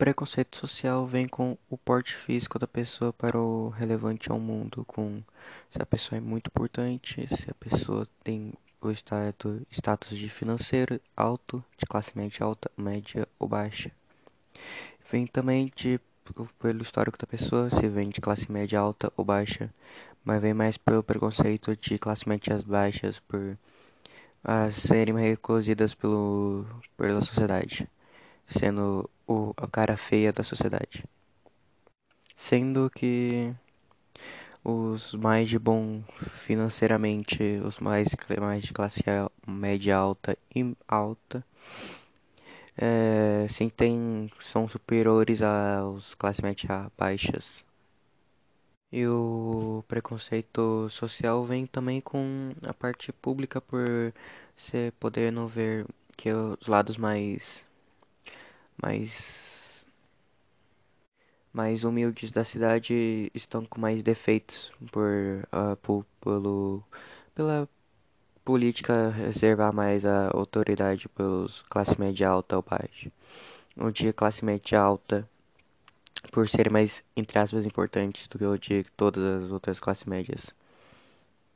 preconceito social vem com o porte físico da pessoa para o relevante ao mundo, com se a pessoa é muito importante, se a pessoa tem o status, status de financeiro alto, de classe média alta, média ou baixa. Vem também de, pelo histórico da pessoa, se vem de classe média alta ou baixa, mas vem mais pelo preconceito de classe médias baixas por uh, serem reconhecidas pelo, pela sociedade, sendo o, a cara feia da sociedade. Sendo que os mais de bom financeiramente, os mais, mais de classe média alta e alta, é, sim tem, são superiores aos classe média baixas. E o preconceito social vem também com a parte pública por você poder não ver que os lados mais mais mais humildes da cidade estão com mais defeitos por, uh, por pelo pela política reservar mais a autoridade pelos classe média alta ou baixa. Onde a classe média alta por serem mais, entre aspas, importantes do que o de todas as outras classes médias,